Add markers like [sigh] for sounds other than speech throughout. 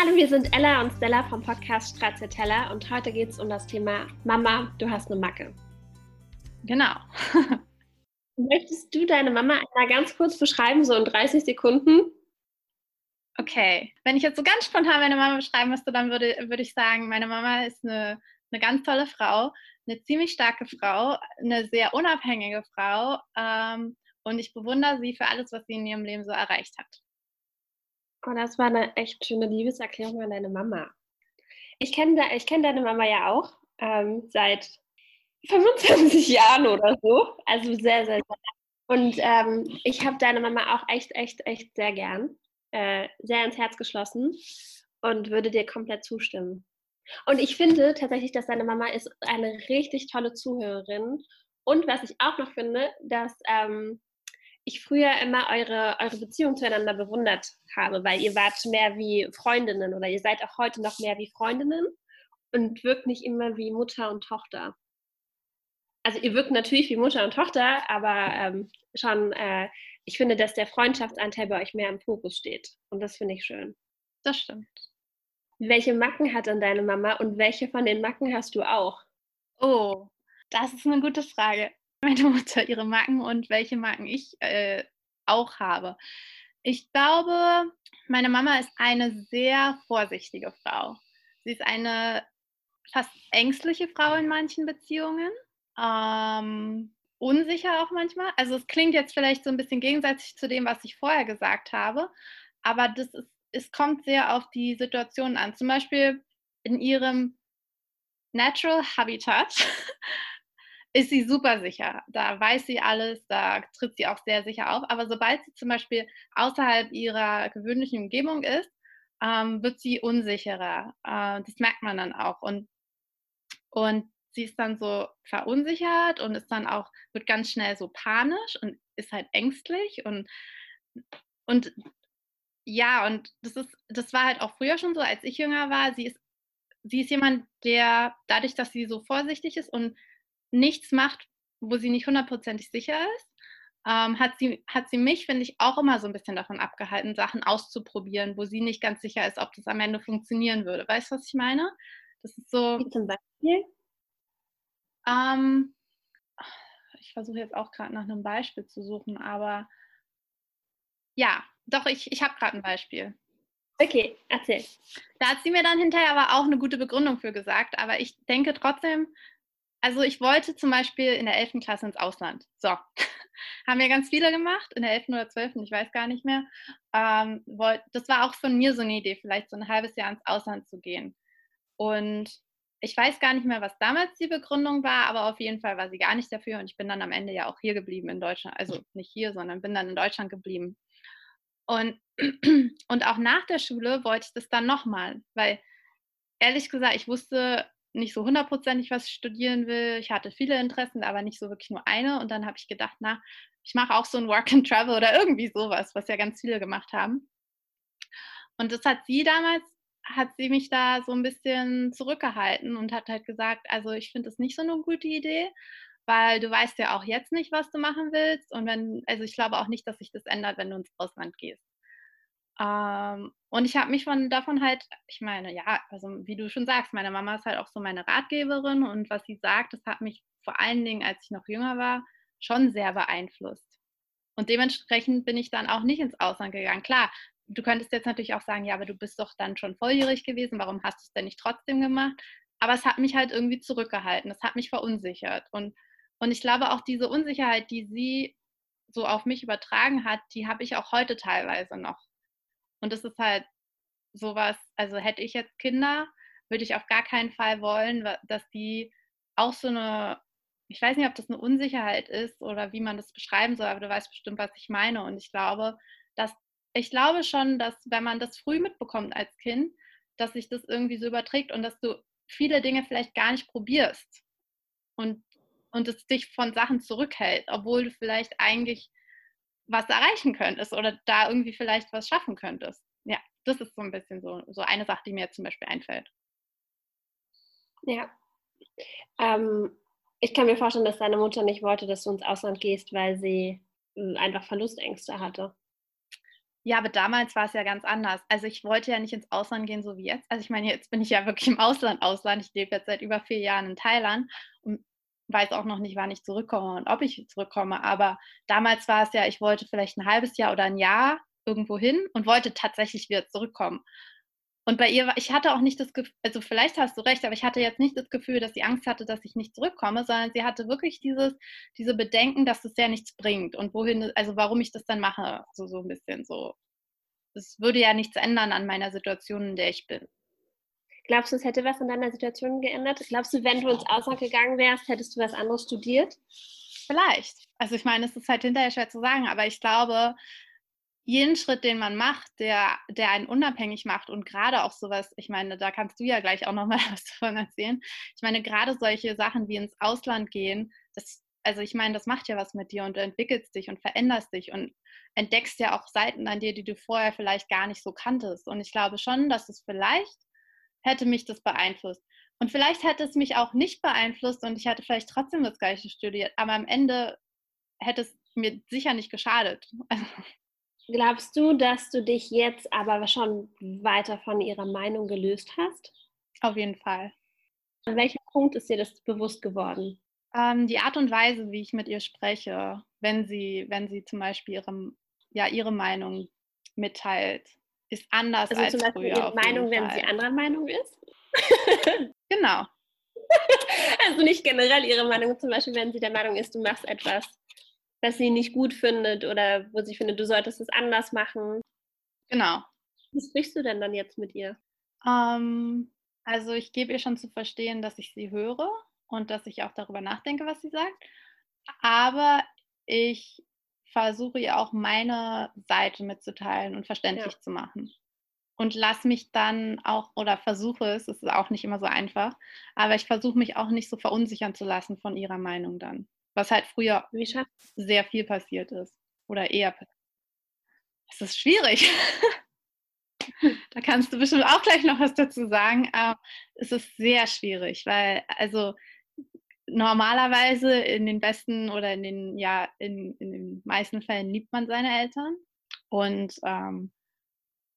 Hallo, wir sind Ella und Stella vom Podcast Stracciatella und heute geht es um das Thema Mama, du hast eine Macke. Genau. [laughs] Möchtest du deine Mama einmal ganz kurz beschreiben, so in 30 Sekunden? Okay, wenn ich jetzt so ganz spontan meine Mama beschreiben müsste, dann würde, würde ich sagen, meine Mama ist eine, eine ganz tolle Frau, eine ziemlich starke Frau, eine sehr unabhängige Frau ähm, und ich bewundere sie für alles, was sie in ihrem Leben so erreicht hat. Oh, das war eine echt schöne Liebeserklärung an deine Mama. Ich kenne ich kenn deine Mama ja auch ähm, seit 25 [laughs] Jahren oder so. Also sehr, sehr, sehr. Und ähm, ich habe deine Mama auch echt, echt, echt sehr gern. Äh, sehr ins Herz geschlossen und würde dir komplett zustimmen. Und ich finde tatsächlich, dass deine Mama ist eine richtig tolle Zuhörerin. Und was ich auch noch finde, dass ähm, ich früher immer eure, eure Beziehung zueinander bewundert habe, weil ihr wart mehr wie Freundinnen oder ihr seid auch heute noch mehr wie Freundinnen und wirkt nicht immer wie Mutter und Tochter. Also ihr wirkt natürlich wie Mutter und Tochter, aber ähm, schon, äh, ich finde, dass der Freundschaftsanteil bei euch mehr im Fokus steht. Und das finde ich schön. Das stimmt. Welche Macken hat denn deine Mama und welche von den Macken hast du auch? Oh, das ist eine gute Frage [laughs] meine Mutter ihre Marken und welche Marken ich äh, auch habe. Ich glaube, meine Mama ist eine sehr vorsichtige Frau. Sie ist eine fast ängstliche Frau in manchen Beziehungen. Ähm, unsicher auch manchmal. Also es klingt jetzt vielleicht so ein bisschen gegenseitig zu dem, was ich vorher gesagt habe, aber das ist, es kommt sehr auf die Situation an. Zum Beispiel in ihrem Natural Habitat ist sie super sicher. Da weiß sie alles, da tritt sie auch sehr sicher auf. Aber sobald sie zum Beispiel außerhalb ihrer gewöhnlichen Umgebung ist, ähm, wird sie unsicherer. Äh, das merkt man dann auch. Und, und sie ist dann so verunsichert und ist dann auch, wird ganz schnell so panisch und ist halt ängstlich und, und ja, und das ist, das war halt auch früher schon so, als ich jünger war. Sie ist, sie ist jemand, der dadurch, dass sie so vorsichtig ist und nichts macht, wo sie nicht hundertprozentig sicher ist, ähm, hat, sie, hat sie mich, finde ich, auch immer so ein bisschen davon abgehalten, Sachen auszuprobieren, wo sie nicht ganz sicher ist, ob das am Ende funktionieren würde. Weißt du, was ich meine? Das ist so. Wie zum Beispiel? Ähm, ich versuche jetzt auch gerade nach einem Beispiel zu suchen, aber ja, doch, ich, ich habe gerade ein Beispiel. Okay, erzähl. Da hat sie mir dann hinterher aber auch eine gute Begründung für gesagt, aber ich denke trotzdem, also ich wollte zum Beispiel in der 11. Klasse ins Ausland. So, [laughs] haben wir ganz viele gemacht, in der 11. oder 12., ich weiß gar nicht mehr. Ähm, das war auch von mir so eine Idee, vielleicht so ein halbes Jahr ins Ausland zu gehen. Und ich weiß gar nicht mehr, was damals die Begründung war, aber auf jeden Fall war sie gar nicht dafür und ich bin dann am Ende ja auch hier geblieben in Deutschland. Also nicht hier, sondern bin dann in Deutschland geblieben. Und, [clears throat] und auch nach der Schule wollte ich das dann nochmal, weil ehrlich gesagt, ich wusste nicht so hundertprozentig, was studieren will. Ich hatte viele Interessen, aber nicht so wirklich nur eine. Und dann habe ich gedacht, na, ich mache auch so ein Work and Travel oder irgendwie sowas, was ja ganz viele gemacht haben. Und das hat sie damals, hat sie mich da so ein bisschen zurückgehalten und hat halt gesagt, also ich finde das nicht so eine gute Idee, weil du weißt ja auch jetzt nicht, was du machen willst. Und wenn, also ich glaube auch nicht, dass sich das ändert, wenn du ins Ausland gehst. Ähm, und ich habe mich von davon halt, ich meine, ja, also wie du schon sagst, meine Mama ist halt auch so meine Ratgeberin und was sie sagt, das hat mich vor allen Dingen, als ich noch jünger war, schon sehr beeinflusst. Und dementsprechend bin ich dann auch nicht ins Ausland gegangen. Klar, du könntest jetzt natürlich auch sagen, ja, aber du bist doch dann schon volljährig gewesen, warum hast du es denn nicht trotzdem gemacht? Aber es hat mich halt irgendwie zurückgehalten, es hat mich verunsichert. Und, und ich glaube auch diese Unsicherheit, die sie so auf mich übertragen hat, die habe ich auch heute teilweise noch. Und das ist halt sowas, also hätte ich jetzt Kinder, würde ich auf gar keinen Fall wollen, dass die auch so eine, ich weiß nicht, ob das eine Unsicherheit ist oder wie man das beschreiben soll, aber du weißt bestimmt, was ich meine. Und ich glaube, dass ich glaube schon, dass wenn man das früh mitbekommt als Kind, dass sich das irgendwie so überträgt und dass du viele Dinge vielleicht gar nicht probierst und, und es dich von Sachen zurückhält, obwohl du vielleicht eigentlich was erreichen könntest oder da irgendwie vielleicht was schaffen könntest. Ja, das ist so ein bisschen so, so eine Sache, die mir zum Beispiel einfällt. Ja. Ähm, ich kann mir vorstellen, dass deine Mutter nicht wollte, dass du ins Ausland gehst, weil sie hm, einfach Verlustängste hatte. Ja, aber damals war es ja ganz anders. Also ich wollte ja nicht ins Ausland gehen, so wie jetzt. Also ich meine, jetzt bin ich ja wirklich im Ausland, Ausland. Ich lebe jetzt seit über vier Jahren in Thailand und weiß auch noch nicht, wann ich zurückkomme und ob ich zurückkomme. Aber damals war es ja, ich wollte vielleicht ein halbes Jahr oder ein Jahr irgendwo hin und wollte tatsächlich wieder zurückkommen. Und bei ihr, ich hatte auch nicht das Gefühl, also vielleicht hast du recht, aber ich hatte jetzt nicht das Gefühl, dass sie Angst hatte, dass ich nicht zurückkomme, sondern sie hatte wirklich dieses, diese Bedenken, dass es ja nichts bringt und wohin, also warum ich das dann mache, so, so ein bisschen so. Es würde ja nichts ändern an meiner Situation, in der ich bin. Glaubst du, es hätte was an deiner Situation geändert? Glaubst du, wenn du ins Ausland gegangen wärst, hättest du was anderes studiert? Vielleicht. Also ich meine, es ist halt hinterher schwer zu sagen, aber ich glaube, jeden Schritt, den man macht, der, der einen unabhängig macht und gerade auch sowas, ich meine, da kannst du ja gleich auch nochmal [laughs] was davon erzählen. Ich meine, gerade solche Sachen wie ins Ausland gehen, das, also ich meine, das macht ja was mit dir und du entwickelst dich und veränderst dich und entdeckst ja auch Seiten an dir, die du vorher vielleicht gar nicht so kanntest. Und ich glaube schon, dass es vielleicht hätte mich das beeinflusst. Und vielleicht hätte es mich auch nicht beeinflusst und ich hätte vielleicht trotzdem das Gleiche studiert, aber am Ende hätte es mir sicher nicht geschadet. [laughs] Glaubst du, dass du dich jetzt aber schon weiter von ihrer Meinung gelöst hast? Auf jeden Fall. An welchem Punkt ist dir das bewusst geworden? Ähm, die Art und Weise, wie ich mit ihr spreche, wenn sie, wenn sie zum Beispiel ihre, ja, ihre Meinung mitteilt, ist anders also als zum Beispiel früher. Ihre Meinung, wenn sie anderer Meinung ist? [laughs] genau. Also nicht generell ihre Meinung, zum Beispiel, wenn sie der Meinung ist, du machst etwas das sie nicht gut findet oder wo sie findet, du solltest es anders machen. Genau. Wie sprichst du denn dann jetzt mit ihr? Ähm, also ich gebe ihr schon zu verstehen, dass ich sie höre und dass ich auch darüber nachdenke, was sie sagt. Aber ich versuche ihr auch meine Seite mitzuteilen und verständlich ja. zu machen. Und lass mich dann auch, oder versuche es, es ist auch nicht immer so einfach, aber ich versuche mich auch nicht so verunsichern zu lassen von ihrer Meinung dann. Was halt früher sehr viel passiert ist. Oder eher passiert. Es ist schwierig. [laughs] da kannst du bestimmt auch gleich noch was dazu sagen. Es ist sehr schwierig, weil also normalerweise in den besten oder in den, ja, in, in den meisten Fällen liebt man seine Eltern und ähm,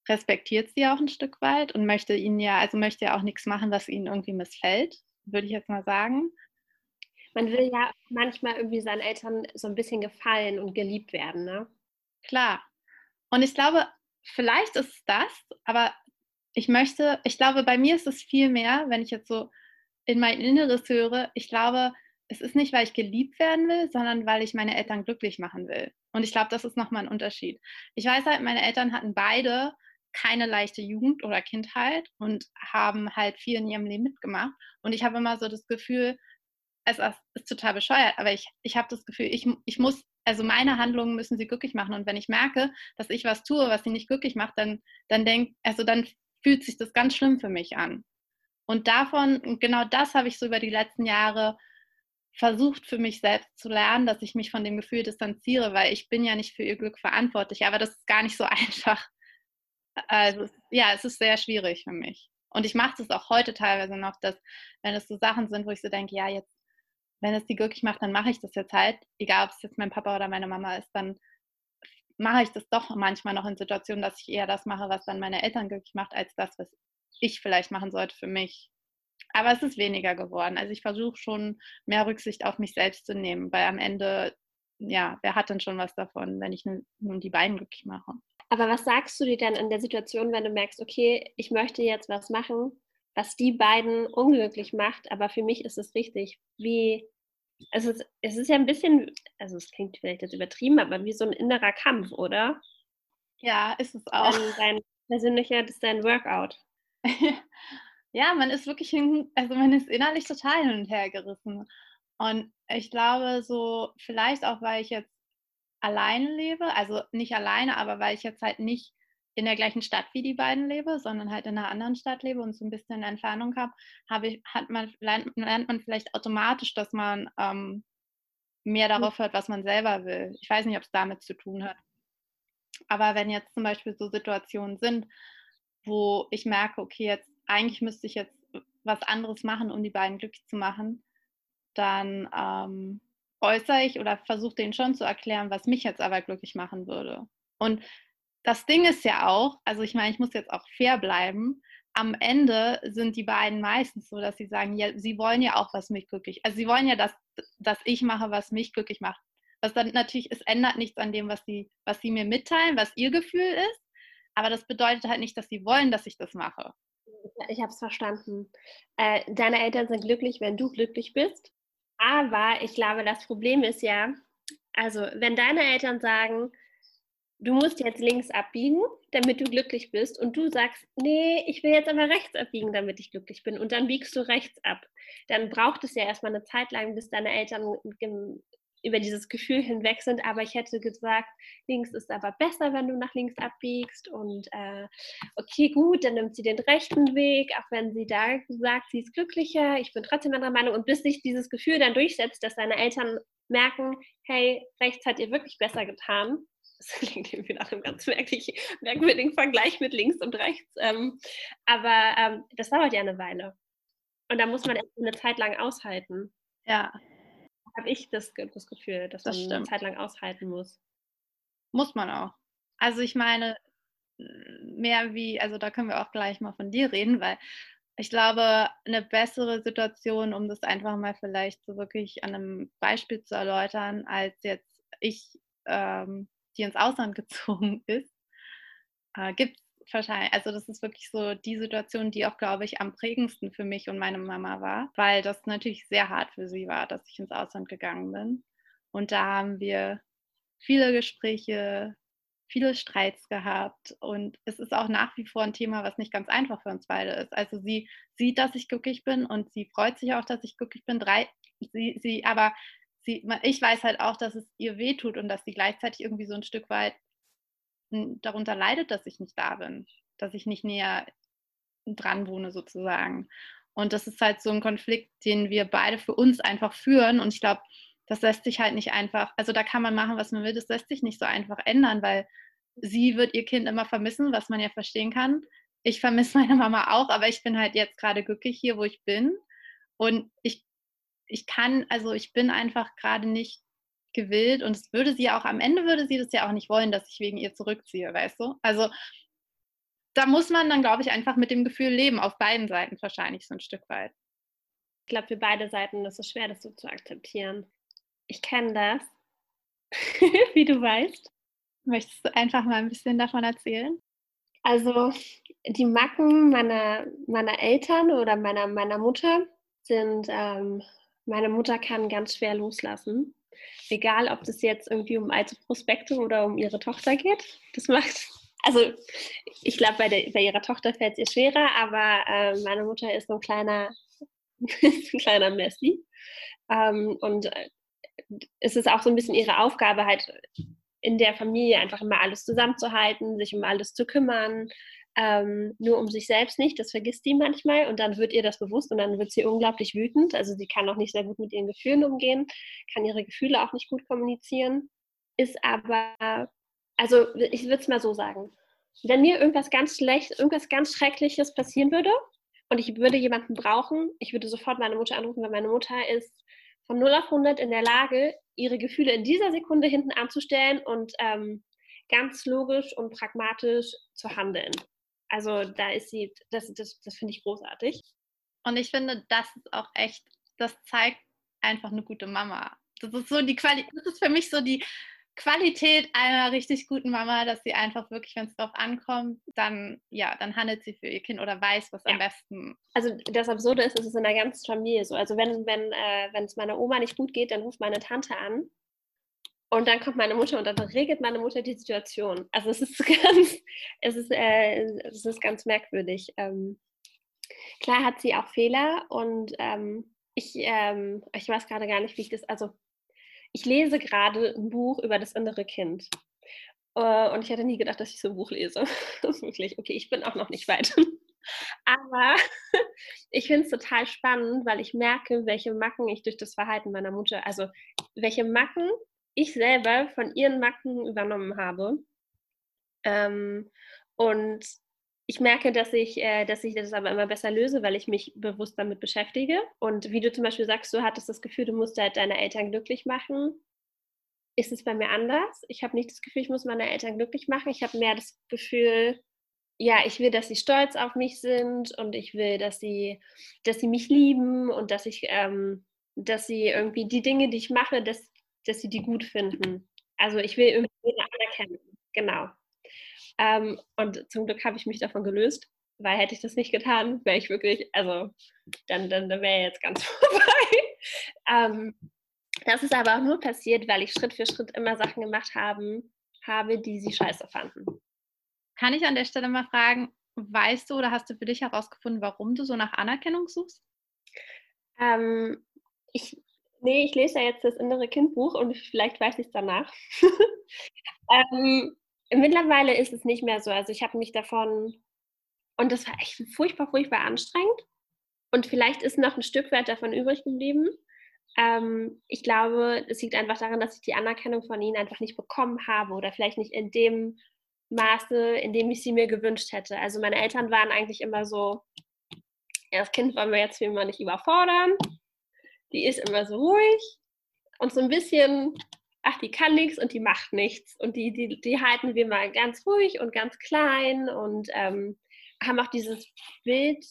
respektiert sie auch ein Stück weit und möchte ihnen ja, also möchte ja auch nichts machen, was ihnen irgendwie missfällt, würde ich jetzt mal sagen man will ja manchmal irgendwie seinen Eltern so ein bisschen gefallen und geliebt werden, ne? Klar. Und ich glaube, vielleicht ist es das, aber ich möchte, ich glaube, bei mir ist es viel mehr, wenn ich jetzt so in mein Inneres höre, ich glaube, es ist nicht, weil ich geliebt werden will, sondern weil ich meine Eltern glücklich machen will. Und ich glaube, das ist nochmal ein Unterschied. Ich weiß halt, meine Eltern hatten beide keine leichte Jugend oder Kindheit und haben halt viel in ihrem Leben mitgemacht. Und ich habe immer so das Gefühl, es ist total bescheuert, aber ich, ich habe das Gefühl, ich, ich muss, also meine Handlungen müssen sie glücklich machen. Und wenn ich merke, dass ich was tue, was sie nicht glücklich macht, dann, dann denk, also dann fühlt sich das ganz schlimm für mich an. Und davon, genau das habe ich so über die letzten Jahre versucht für mich selbst zu lernen, dass ich mich von dem Gefühl distanziere, weil ich bin ja nicht für ihr Glück verantwortlich, aber das ist gar nicht so [laughs] einfach. Also ja, es ist sehr schwierig für mich. Und ich mache es auch heute teilweise noch, dass wenn es so Sachen sind, wo ich so denke, ja, jetzt wenn es die glücklich macht, dann mache ich das jetzt halt. Egal, ob es jetzt mein Papa oder meine Mama ist, dann mache ich das doch manchmal noch in Situationen, dass ich eher das mache, was dann meine Eltern glücklich macht, als das, was ich vielleicht machen sollte für mich. Aber es ist weniger geworden. Also ich versuche schon mehr Rücksicht auf mich selbst zu nehmen, weil am Ende, ja, wer hat denn schon was davon, wenn ich nun, nun die beiden glücklich mache? Aber was sagst du dir denn in der Situation, wenn du merkst, okay, ich möchte jetzt was machen, was die beiden unglücklich macht, aber für mich ist es richtig. Wie, es ist, es ist ja ein bisschen, also es klingt vielleicht jetzt übertrieben, aber wie so ein innerer Kampf, oder? Ja, ist es auch. Dein, dein persönlicher, das ist dein Workout. [laughs] ja, man ist wirklich, hin, also man ist innerlich total hin und her gerissen. Und ich glaube, so vielleicht auch, weil ich jetzt alleine lebe, also nicht alleine, aber weil ich jetzt halt nicht in der gleichen Stadt wie die beiden lebe, sondern halt in einer anderen Stadt lebe und so ein bisschen Entfernung habe, habe ich, hat man, lernt, lernt man vielleicht automatisch, dass man ähm, mehr hm. darauf hört, was man selber will. Ich weiß nicht, ob es damit zu tun hat. Aber wenn jetzt zum Beispiel so Situationen sind, wo ich merke, okay, jetzt eigentlich müsste ich jetzt was anderes machen, um die beiden glücklich zu machen, dann ähm, äußere ich oder versuche denen schon zu erklären, was mich jetzt aber glücklich machen würde. Und das Ding ist ja auch, also ich meine, ich muss jetzt auch fair bleiben. Am Ende sind die beiden meistens so, dass sie sagen, ja, sie wollen ja auch, was mich glücklich, also sie wollen ja, dass, dass ich mache, was mich glücklich macht. Was dann natürlich, es ändert nichts an dem, was sie, was sie mir mitteilen, was ihr Gefühl ist. Aber das bedeutet halt nicht, dass sie wollen, dass ich das mache. Ich habe es verstanden. Äh, deine Eltern sind glücklich, wenn du glücklich bist. Aber ich glaube, das Problem ist ja, also wenn deine Eltern sagen, du musst jetzt links abbiegen, damit du glücklich bist, und du sagst, nee, ich will jetzt aber rechts abbiegen, damit ich glücklich bin, und dann biegst du rechts ab, dann braucht es ja erstmal eine Zeit lang, bis deine Eltern über dieses Gefühl hinweg sind, aber ich hätte gesagt, links ist aber besser, wenn du nach links abbiegst und äh, okay, gut, dann nimmt sie den rechten Weg, auch wenn sie da sagt, sie ist glücklicher, ich bin trotzdem anderer Meinung und bis sich dieses Gefühl dann durchsetzt, dass deine Eltern merken, hey, rechts hat ihr wirklich besser getan. [laughs] Das klingt irgendwie nach einem ganz merkwürdigen Vergleich mit links und rechts. Ähm, aber ähm, das dauert ja eine Weile. Und da muss man eine Zeit lang aushalten. Ja, habe ich das, das Gefühl, dass das man stimmt. eine Zeit lang aushalten muss. Muss man auch. Also ich meine, mehr wie, also da können wir auch gleich mal von dir reden, weil ich glaube, eine bessere Situation, um das einfach mal vielleicht so wirklich an einem Beispiel zu erläutern, als jetzt ich, ähm, die ins Ausland [laughs] gezogen ist, äh, gibt es wahrscheinlich, also das ist wirklich so die Situation, die auch, glaube ich, am prägendsten für mich und meine Mama war, weil das natürlich sehr hart für sie war, dass ich ins Ausland gegangen bin. Und da haben wir viele Gespräche, viele Streits gehabt und es ist auch nach wie vor ein Thema, was nicht ganz einfach für uns beide ist. Also sie sieht, dass ich glücklich bin und sie freut sich auch, dass ich glücklich bin. Drei, sie, sie, aber sie, ich weiß halt auch, dass es ihr wehtut und dass sie gleichzeitig irgendwie so ein Stück weit darunter leidet, dass ich nicht da bin, dass ich nicht näher dran wohne sozusagen. Und das ist halt so ein Konflikt, den wir beide für uns einfach führen. Und ich glaube, das lässt sich halt nicht einfach, also da kann man machen, was man will, das lässt sich nicht so einfach ändern, weil sie wird ihr Kind immer vermissen, was man ja verstehen kann. Ich vermisse [laughs] meine Mama auch, aber ich bin halt jetzt gerade glücklich hier, wo ich bin. Und ich, ich kann, also ich bin einfach gerade nicht gewillt und es würde sie auch, am Ende würde sie das ja auch nicht wollen, dass ich wegen ihr zurückziehe, weißt du? Also da muss man dann, glaube ich, einfach mit dem Gefühl leben, auf beiden Seiten wahrscheinlich so ein Stück weit. Ich glaube, für beide Seiten ist es schwer, das so zu akzeptieren. Ich kenne das, [laughs] wie du weißt. Möchtest du einfach mal ein bisschen davon erzählen? Also die Macken meiner, meiner Eltern oder meiner, meiner Mutter sind, ähm, meine Mutter kann ganz schwer loslassen egal ob das jetzt irgendwie um alte Prospekte oder um ihre Tochter geht. Das macht, also ich glaube, bei, bei ihrer Tochter fällt es ihr schwerer, aber äh, meine Mutter ist so ein kleiner, [laughs] ein kleiner Messi. Ähm, und äh, es ist auch so ein bisschen ihre Aufgabe, halt in der Familie einfach immer alles zusammenzuhalten, sich um alles zu kümmern, ähm, nur um sich selbst nicht. Das vergisst sie manchmal und dann wird ihr das bewusst und dann wird sie unglaublich wütend. Also sie kann auch nicht sehr gut mit ihren Gefühlen umgehen, kann ihre Gefühle auch nicht gut kommunizieren, ist aber, also ich würde es mal so sagen, wenn mir irgendwas ganz schlecht, irgendwas ganz Schreckliches passieren würde und ich würde jemanden brauchen, ich würde sofort meine Mutter anrufen, weil meine Mutter ist von 0 auf 100 in der Lage, ihre Gefühle in dieser Sekunde hinten anzustellen und ähm, ganz logisch und pragmatisch zu handeln. Also da ist sie, das, das, das finde ich großartig. Und ich finde, das ist auch echt, das zeigt einfach eine gute Mama. Das ist so die Qualität, das ist für mich so die Qualität einer richtig guten Mama, dass sie einfach wirklich, wenn es darauf ankommt, dann ja, dann handelt sie für ihr Kind oder weiß, was ja. am besten. Also das Absurde ist, es ist in der ganzen Familie so. Also wenn wenn äh, wenn es meiner Oma nicht gut geht, dann ruft meine Tante an und dann kommt meine Mutter und dann regelt meine Mutter die Situation. Also es ist [laughs] ganz, es ist, äh, es ist ganz merkwürdig. Ähm, klar hat sie auch Fehler und ähm, ich, ähm, ich weiß gerade gar nicht, wie ich das, also ich lese gerade ein Buch über das innere Kind. Uh, und ich hätte nie gedacht, dass ich so ein Buch lese. [laughs] Wirklich, okay, ich bin auch noch nicht weit. [laughs] Aber ich finde es total spannend, weil ich merke, welche Macken ich durch das Verhalten meiner Mutter, also welche Macken ich selber von ihren Macken übernommen habe. Ähm, und ich merke, dass ich, äh, dass ich das aber immer besser löse, weil ich mich bewusst damit beschäftige. Und wie du zum Beispiel sagst, du hattest das Gefühl, du musst halt deine Eltern glücklich machen. ist es bei mir anders. Ich habe nicht das Gefühl, ich muss meine Eltern glücklich machen. Ich habe mehr das Gefühl, ja, ich will, dass sie stolz auf mich sind und ich will, dass sie, dass sie mich lieben und dass ich, ähm, dass sie irgendwie die Dinge, die ich mache, dass, dass sie die gut finden. Also ich will irgendwie anerkennen. Genau. Ähm, und zum Glück habe ich mich davon gelöst, weil hätte ich das nicht getan, wäre ich wirklich, also dann, dann, dann wäre jetzt ganz [laughs] vorbei. ähm, das ist aber auch nur passiert, weil ich Schritt für Schritt immer Sachen gemacht haben, habe, die sie scheiße fanden. Kann ich an der Stelle mal fragen, weißt du oder hast du für dich herausgefunden, warum du so nach Anerkennung suchst? Ähm, ich, nee, ich lese ja jetzt das innere Kindbuch und vielleicht weiß ich es danach. [laughs] ähm, mittlerweile ist es nicht mehr so. Also ich habe mich davon, und das war echt furchtbar, furchtbar anstrengend. Und vielleicht ist noch ein Stück weit davon übrig geblieben. Ähm, ich glaube, es liegt einfach daran, dass ich die Anerkennung von ihnen einfach nicht bekommen habe oder vielleicht nicht in dem Maße, in dem ich sie mir gewünscht hätte. Also meine Eltern waren eigentlich immer so, ja, das Kind wollen wir jetzt immer nicht überfordern. Die ist immer so ruhig und so ein bisschen, ach, die kann nichts und die macht nichts. Und die, die, die halten wir mal ganz ruhig und ganz klein und ähm, haben auch dieses Bild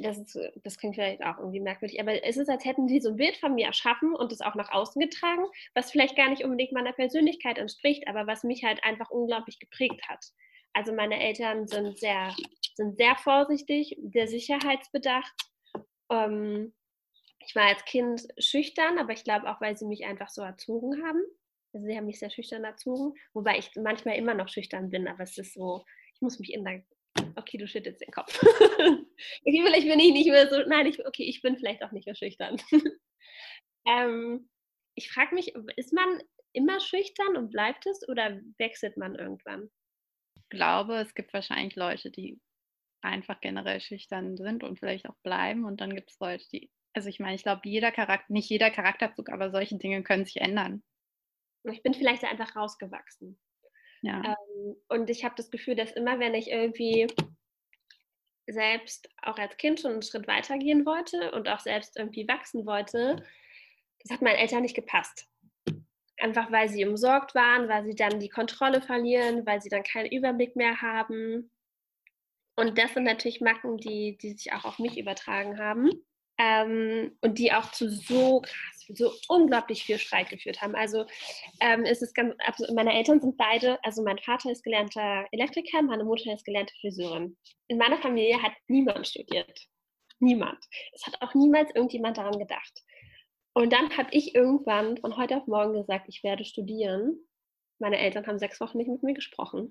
das, ist, das klingt vielleicht auch irgendwie merkwürdig, aber es ist, als hätten sie so ein Bild von mir erschaffen und es auch nach außen getragen, was vielleicht gar nicht unbedingt meiner Persönlichkeit entspricht, aber was mich halt einfach unglaublich geprägt hat. Also meine Eltern sind sehr, sind sehr vorsichtig, sehr sicherheitsbedacht. Ähm, ich war als Kind schüchtern, aber ich glaube auch, weil sie mich einfach so erzogen haben. Also sie haben mich sehr schüchtern erzogen, wobei ich manchmal immer noch schüchtern bin, aber es ist so, ich muss mich in okay, du schüttelst den Kopf. okay, vielleicht bin ich nicht mehr so, nein, ich, okay, ich bin vielleicht auch nicht mehr schüchtern. [laughs] ähm, ich frage mich, ist man immer schüchtern und bleibt es oder wechselt man irgendwann? Ich glaube, es gibt wahrscheinlich Leute, die einfach generell schüchtern sind und vielleicht auch bleiben und dann gibt es Leute, die, also ich meine, ich glaube, jeder Charakter, nicht jeder Charakterzug, aber solche Dinge können sich ändern. Ich bin vielleicht einfach rausgewachsen. Ja. Ähm, und ich habe das Gefühl, dass immer, wenn ich irgendwie selbst auch als Kind schon einen Schritt weiter gehen wollte und auch selbst irgendwie wachsen wollte, das hat meinen Eltern nicht gepasst. Einfach weil sie umsorgt waren, weil sie dann die Kontrolle verlieren, weil sie dann keinen Überblick mehr haben. Und das sind natürlich Macken, die, die sich auch auf mich übertragen haben ähm, und die auch zu so krass, so unglaublich viel Streit geführt haben. Also ähm, ist es ganz, also meine Eltern sind beide, also mein Vater ist gelernter Elektriker, meine Mutter ist gelernte Friseurin. In meiner Familie hat niemand studiert. Niemand. Es hat auch niemals irgendjemand daran gedacht. Und dann habe ich irgendwann von heute auf morgen gesagt, ich werde studieren. Meine Eltern haben sechs Wochen nicht mit mir gesprochen.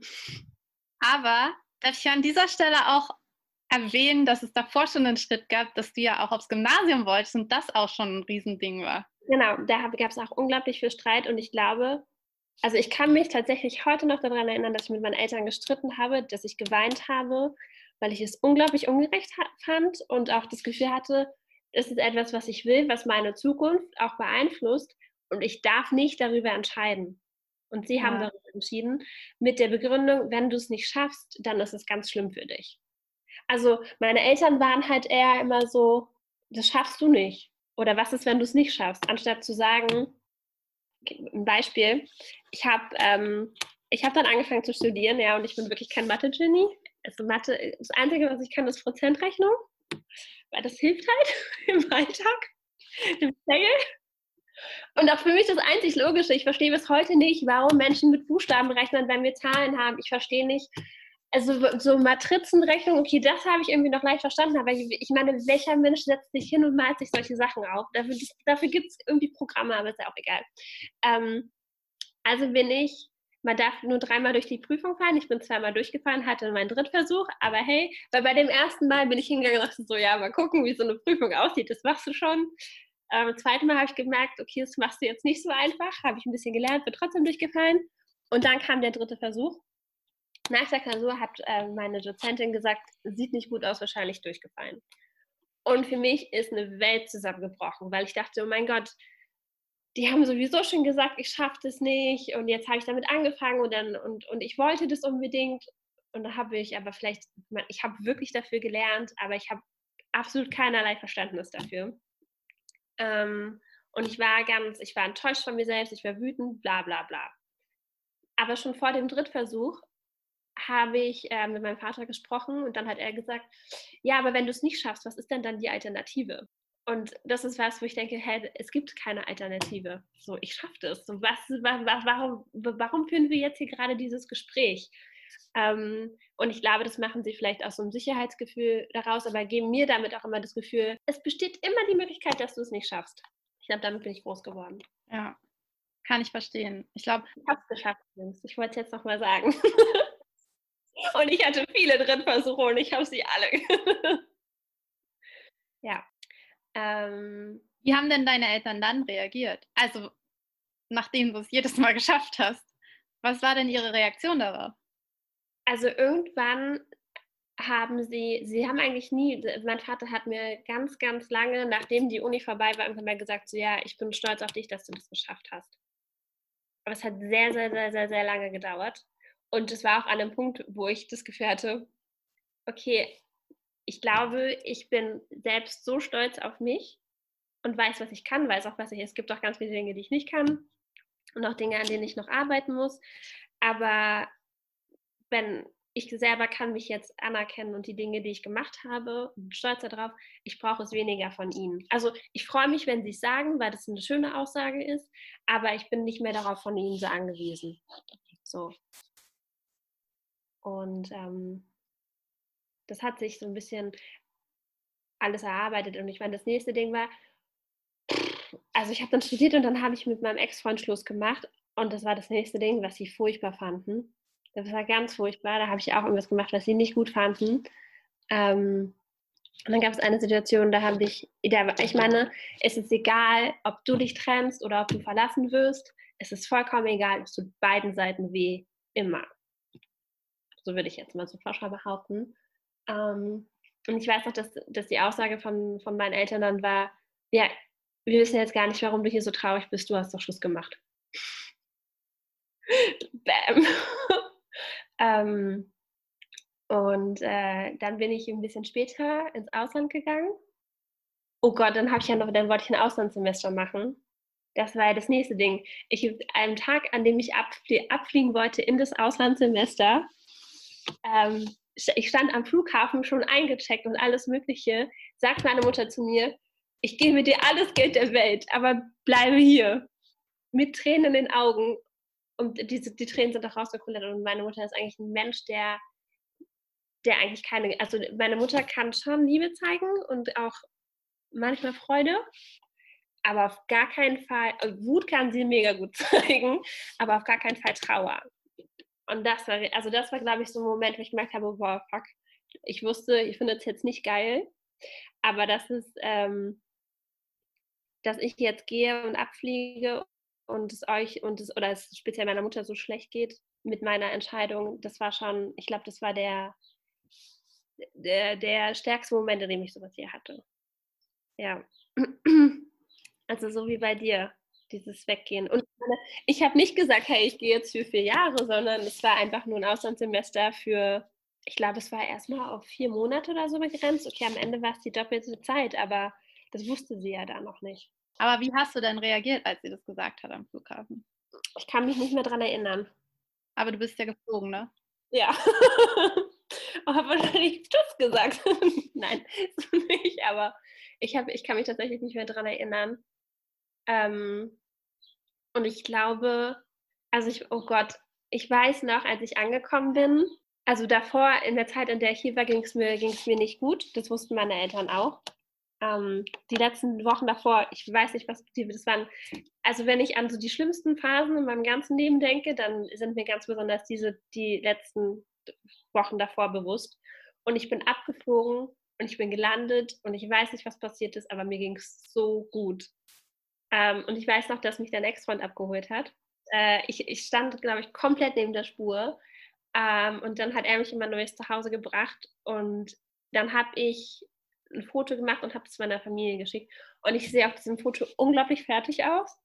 Aber darf ich an dieser Stelle auch erwähnen, dass es davor schon einen Schritt gab, dass du ja auch aufs Gymnasium wolltest und das auch schon ein Riesending war. Genau, da gab es auch unglaublich viel Streit und ich glaube, also ich kann mich tatsächlich heute noch daran erinnern, dass ich mit meinen Eltern gestritten habe, dass ich geweint habe, weil ich es unglaublich ungerecht fand und auch das Gefühl hatte, es ist etwas, was ich will, was meine Zukunft auch beeinflusst und ich darf nicht darüber entscheiden. Und sie ja. haben darüber entschieden, mit der Begründung, wenn du es nicht schaffst, dann ist es ganz schlimm für dich. Also meine Eltern waren halt eher immer so, das schaffst du nicht. Oder was ist, wenn du es nicht schaffst? Anstatt zu sagen, ein Beispiel, ich habe ähm, hab dann angefangen zu studieren, ja, und ich bin wirklich kein Mathe-Genie. Also Mathe, das Einzige, was ich kann, ist Prozentrechnung, weil das hilft halt [laughs] im Alltag, im Sale. Und auch für mich das einzig Logische. Ich verstehe bis heute nicht, warum Menschen mit Buchstaben rechnen, wenn wir Zahlen haben. Ich verstehe nicht, also so Matrizenrechnung, okay, das habe ich irgendwie noch leicht verstanden, aber ich, meine, welcher Mensch setzt sich hin und malt sich solche Sachen auf? Dafür, dafür gibt es irgendwie Programme, aber ist ja auch egal. Ähm, also bin ich, man darf nur dreimal durch die Prüfung fallen, ich bin zweimal durchgefallen, hatte meinen Drittversuch, aber hey, weil bei dem ersten Mal bin ich hingegangen und dachte so, ja, mal gucken, wie so eine Prüfung aussieht, das machst du schon. Ähm, zweiten Mal habe ich gemerkt, okay, das machst du jetzt nicht so einfach, habe ich ein bisschen gelernt, bin trotzdem durchgefallen. Und dann kam der dritte Versuch nach der Klausur hat äh, meine Dozentin gesagt, sieht nicht gut aus, wahrscheinlich durchgefallen. Und für mich ist eine Welt zusammengebrochen, weil ich dachte, oh mein Gott, die haben sowieso schon gesagt, ich schaffe das nicht und jetzt habe ich damit angefangen und, dann, und, und ich wollte das unbedingt und da habe ich aber vielleicht, ich habe wirklich dafür gelernt, aber ich habe absolut keinerlei Verständnis dafür. Ähm, Und ich war ganz, ich war enttäuscht von mir selbst, ich war wütend, bla bla bla. Aber schon vor dem Drittversuch habe ich äh, mit meinem Vater gesprochen und dann hat er gesagt, ja, aber wenn du es nicht schaffst, was ist denn dann die Alternative? Und das ist was, wo ich denke, hey, es gibt keine Alternative. So, ich schaffe das. So, was, warum, warum führen wir jetzt hier gerade dieses Gespräch? Ähm, und ich glaube, das machen sie vielleicht aus so einem Sicherheitsgefühl daraus, aber geben mir damit auch immer das Gefühl, es besteht immer die Möglichkeit, dass du es nicht schaffst. Ich glaube, damit bin ich groß geworden. Ja, kann ich verstehen. Ich glaube, ich habe es geschafft. Ich wollte es jetzt nochmal sagen. [laughs] und ich hatte viele Drittversuche und ich habe sie alle. [laughs] ja. Ähm, Wie haben denn deine Eltern dann reagiert? Also, nachdem du es jedes Mal [laughs] geschafft hast. Was war denn ihre Reaktion darauf? Also irgendwann haben sie, sie haben eigentlich nie, mein Vater hat mir ganz, ganz lange, nachdem die Uni vorbei war, irgendwann mal gesagt, so ja, ich bin stolz auf dich, dass du das geschafft hast. Aber es hat sehr, sehr, sehr, sehr, sehr lange gedauert. Und es war auch an einem Punkt, wo ich das Gefühl hatte, okay, ich glaube, ich bin selbst so stolz auf mich und weiß, was ich kann, weiß auch, was ich, es gibt auch ganz viele Dinge, die ich nicht kann und auch Dinge, an denen ich noch arbeiten muss. Aber wenn ich selber kann mich jetzt anerkennen und die Dinge, die ich gemacht habe, stolz darauf, ich brauche es weniger von ihnen. Also ich freue mich, wenn sie es sagen, weil das eine schöne Aussage ist, aber ich bin nicht mehr darauf von ihnen so angewiesen. So. Und ähm, das hat sich so ein bisschen alles erarbeitet. Und ich meine, das nächste Ding war, also ich habe dann studiert und dann habe ich mit meinem Ex-Freund Schluss gemacht. Und das war das nächste Ding, was sie furchtbar fanden. Das war ganz furchtbar. Da habe ich auch irgendwas gemacht, was sie nicht gut fanden. Ähm, und dann gab es eine Situation, da habe ich, ich meine, es ist egal, ob du dich trennst oder ob du verlassen wirst. Es ist vollkommen egal, es tut beiden Seiten weh, immer. So würde ich jetzt mal so pauschal behaupten. Ähm, und ich weiß noch, dass, dass die Aussage von, von meinen Eltern dann war, ja, wir wissen jetzt gar nicht, warum du hier so traurig bist, du hast doch Schluss gemacht. [laughs] Bam. [laughs] Ähm, und äh, dann bin ich ein bisschen später ins Ausland gegangen. Oh Gott, dann habe ich ja noch, dann wollte ich ein Auslandssemester machen. Das war ja das nächste Ding. Ich einem Tag, an dem ich abflie abfliegen wollte in das Auslandssemester, ähm, ich stand am Flughafen schon eingecheckt und alles Mögliche, sagt meine Mutter zu mir, ich gebe dir alles Geld der Welt, aber bleibe hier. Mit Tränen in den Augen und diese, die Tränen sind auch rausgekullert und meine Mutter ist eigentlich ein Mensch, der, der eigentlich keine, also meine Mutter kann schon Liebe zeigen und auch manchmal Freude, aber auf gar keinen Fall, Wut kann sie mega gut [laughs] zeigen, aber auf gar keinen Fall Trauer. Und das war, also das war, glaube ich, so ein Moment, wo ich gemerkt habe, boah, fuck, ich wusste, ich finde es jetzt nicht geil, aber das ist, ähm, dass ich jetzt gehe und abfliege und es euch und es oder es speziell meiner Mutter so schlecht geht mit meiner Entscheidung, das war schon, ich glaube, das war der, der, der stärkste Moment, in dem ich sowas hier hatte. Ja. [clears throat] Also so wie bei dir, dieses Weggehen. Und ich habe nicht gesagt, hey, ich gehe jetzt für vier Jahre, sondern es war einfach nur ein Auslandssemester für, ich glaube, es war erstmal auf vier Monate oder so begrenzt. Okay, am Ende war es die doppelte Zeit, aber das wusste sie ja da noch nicht. Aber wie hast du denn reagiert, als sie das gesagt hat am Flughafen? Ich kann mich nicht mehr daran erinnern. Aber du bist ja geflogen, ne? Ja. [laughs] Ich habe wahrscheinlich Tschüss gesagt. [laughs] Nein, [laughs] so nicht, aber ich, hab, ich kann mich tatsächlich nicht mehr daran erinnern. Ähm, und ich glaube, also ich, oh Gott, ich weiß noch, als ich angekommen bin, also davor, in der Zeit, in der ich hier war, ging es mir, mir nicht gut. Das wussten meine Eltern auch ähm, die letzten Wochen davor, ich weiß nicht, was das waren. Also wenn ich an so die schlimmsten Phasen in meinem ganzen Leben denke, dann sind mir ganz besonders diese die letzten Wochen davor bewusst. Und ich bin abgeflogen und ich bin gelandet und ich weiß nicht, was passiert ist, aber mir ging es so gut. Ähm, und ich weiß noch, dass mich der Ex-Freund abgeholt hat. Äh, ich, ich stand, glaube ich, komplett neben der Spur. Ähm, und dann hat er mich in mein neues Zuhause gebracht und dann habe ich ein Foto gemacht und habe es meiner Familie geschickt. Und ich sehe auf diesem Foto unglaublich fertig aus,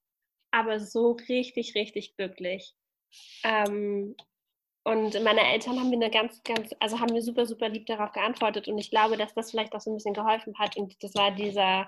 aber so richtig, richtig glücklich. Ähm, Und meine Eltern haben mir eine ganz, ganz, also haben mir super, super lieb darauf geantwortet. Und ich glaube, dass das vielleicht auch so ein bisschen geholfen hat. Und das war dieser,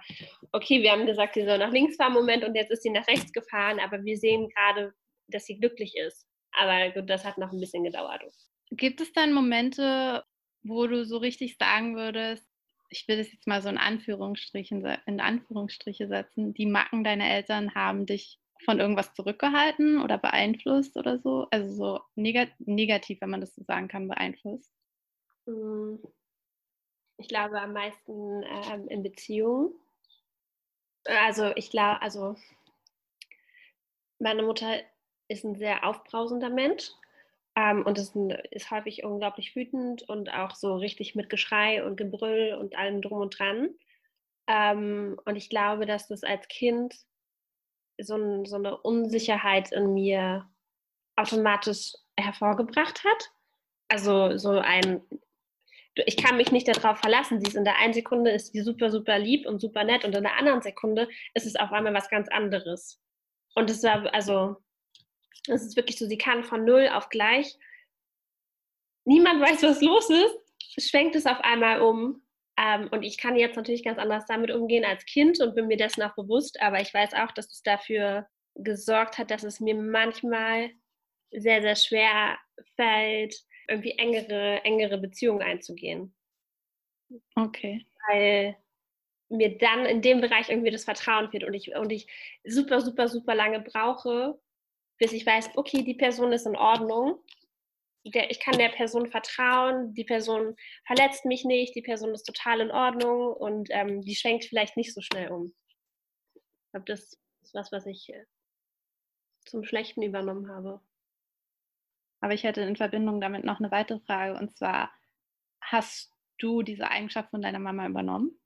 okay, wir haben gesagt, sie soll nach links fahren, Moment, und jetzt ist sie nach rechts gefahren, aber wir sehen gerade, dass sie glücklich ist. Aber gut, das hat noch ein bisschen gedauert. Gibt es dann Momente, wo du so richtig sagen würdest, ich will das jetzt mal so in Anführungsstrichen in Anführungsstriche setzen, die Macken deiner Eltern haben dich von irgendwas zurückgehalten oder beeinflusst oder so? Also so negat negativ, wenn man das so sagen kann, beeinflusst? Hm. Ich glaube am meisten ähm, in Beziehungen. Also ich glaube, also meine Mutter ist ein sehr aufbrausender Mensch ähm, und ist, ein, ist häufig unglaublich wütend und auch so richtig mit Geschrei und Gebrüll und allem drum und dran. Ähm, und ich glaube, dass das als Kind so, ein, so eine Unsicherheit in mir automatisch hervorgebracht hat. Also so ein, ich kann mich nicht darauf verlassen. Sie ist in der einen Sekunde ist sie super, super lieb und super nett und in der anderen Sekunde ist es auf einmal was ganz anderes. Und es war, also, es ist wirklich so, sie kann von null auf gleich. Niemand weiß, was los ist, schwenkt es auf einmal um ähm, und ich kann jetzt natürlich ganz anders damit umgehen als Kind und bin mir dessen auch bewusst, aber ich weiß auch, dass es dafür gesorgt hat, dass es mir manchmal sehr, sehr schwer fällt, irgendwie engere, engere Beziehungen einzugehen. Okay. Weil mir dann in dem Bereich irgendwie das Vertrauen fehlt und ich, und ich super, super, super lange brauche, bis ich weiß, okay, die Person ist in Ordnung der, ich kann der Person vertrauen, die Person verletzt mich nicht, die Person ist total in Ordnung und ähm, die schwenkt vielleicht nicht so schnell um. Ich glaube, das ist was, was ich äh, zum Schlechten übernommen habe. Aber ich hätte in Verbindung damit noch eine weitere Frage und zwar, hast du diese Eigenschaft von deiner Mama übernommen?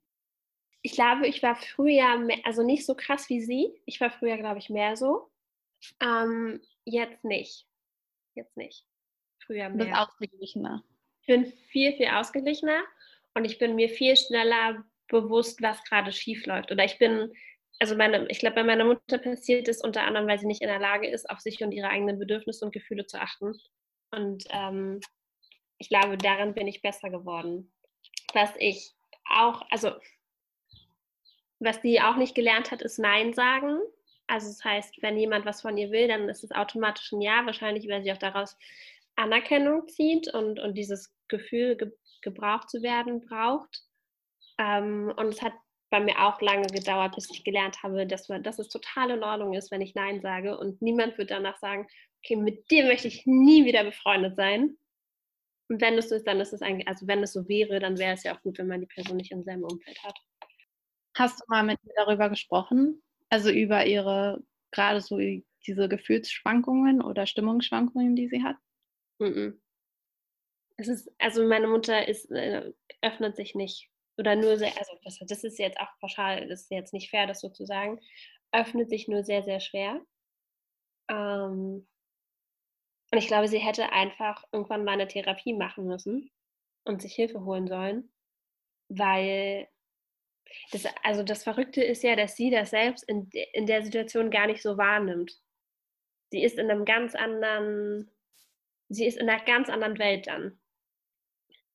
Ich glaube, ich war früher, mehr, also nicht so krass wie sie. Ich war früher, glaube ich, mehr so. Ähm, jetzt nicht. Jetzt nicht früher mehr. Du bist ausgeglichener. Ich bin viel, viel ausgeglichener und ich bin mir viel schneller bewusst, was gerade schief läuft. Oder ich bin, also meine, ich glaube, bei meiner Mutter passiert es unter anderem, weil sie nicht in der Lage ist, auf sich und ihre eigenen Bedürfnisse und Gefühle zu achten. Und ähm, ich glaube, darin bin ich besser geworden. Was ich auch, also was sie auch nicht gelernt hat, ist Nein sagen. Also das heißt, wenn jemand was von ihr will, dann ist es automatisch ein Ja, wahrscheinlich, weil sie auch daraus Anerkennung zieht und, und dieses Gefühl, ge gebraucht zu werden, braucht. Ähm, und es hat bei mir auch lange gedauert, bis ich gelernt habe, dass, man, dass es total in Ordnung ist, wenn ich Nein sage. Und niemand wird danach sagen, okay, mit dir möchte ich nie wieder befreundet sein. Und wenn es so ist, dann ist es eigentlich, also wenn es so wäre, dann wäre es ja auch gut, wenn man die Person nicht im selben Umfeld hat. Hast du mal mit ihr darüber gesprochen? Also über ihre, gerade so diese Gefühlsschwankungen oder Stimmungsschwankungen, die sie hat? Mhm. Es ist, also meine Mutter ist, äh, öffnet sich nicht. Oder nur sehr, also das, das ist jetzt auch pauschal, das ist jetzt nicht fair, das so zu sagen, öffnet sich nur sehr, sehr schwer. Ähm, und ich glaube, sie hätte einfach irgendwann mal eine Therapie machen müssen und sich Hilfe holen sollen, weil das, also das Verrückte ist ja, dass sie das selbst in, in der Situation gar nicht so wahrnimmt. Sie ist in einem ganz anderen sie ist in einer ganz anderen Welt dann.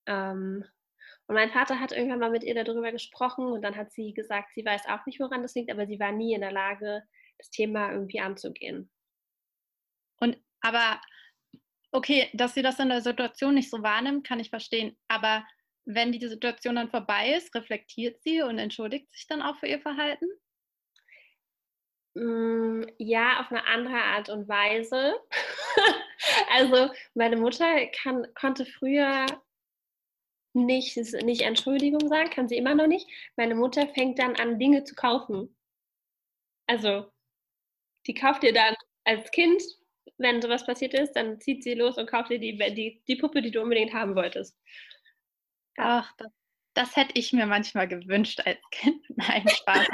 Ähm, und mein Vater hat irgendwann mal mit ihr darüber gesprochen und dann hat sie gesagt, sie weiß auch nicht, woran das liegt, aber sie war nie in der Lage, das Thema irgendwie anzugehen. Und aber, okay, dass sie das in der Situation nicht so wahrnimmt, kann ich verstehen. Aber wenn die Situation dann vorbei ist, reflektiert sie und entschuldigt sich dann auch für ihr Verhalten? Mm, ja, auf eine andere Art und Weise. [laughs] also meine Mutter kann, konnte früher nicht, nicht Entschuldigung sagen, kann sie immer noch nicht. Meine Mutter fängt dann an, Dinge zu kaufen. Also, die kauft dir dann als Kind, wenn sowas passiert ist, dann zieht sie los und kauft dir die, die, die Puppe, die du unbedingt haben wolltest. Ach, das, das hätte ich mir manchmal gewünscht als Kind. [laughs] Nein, Spaß.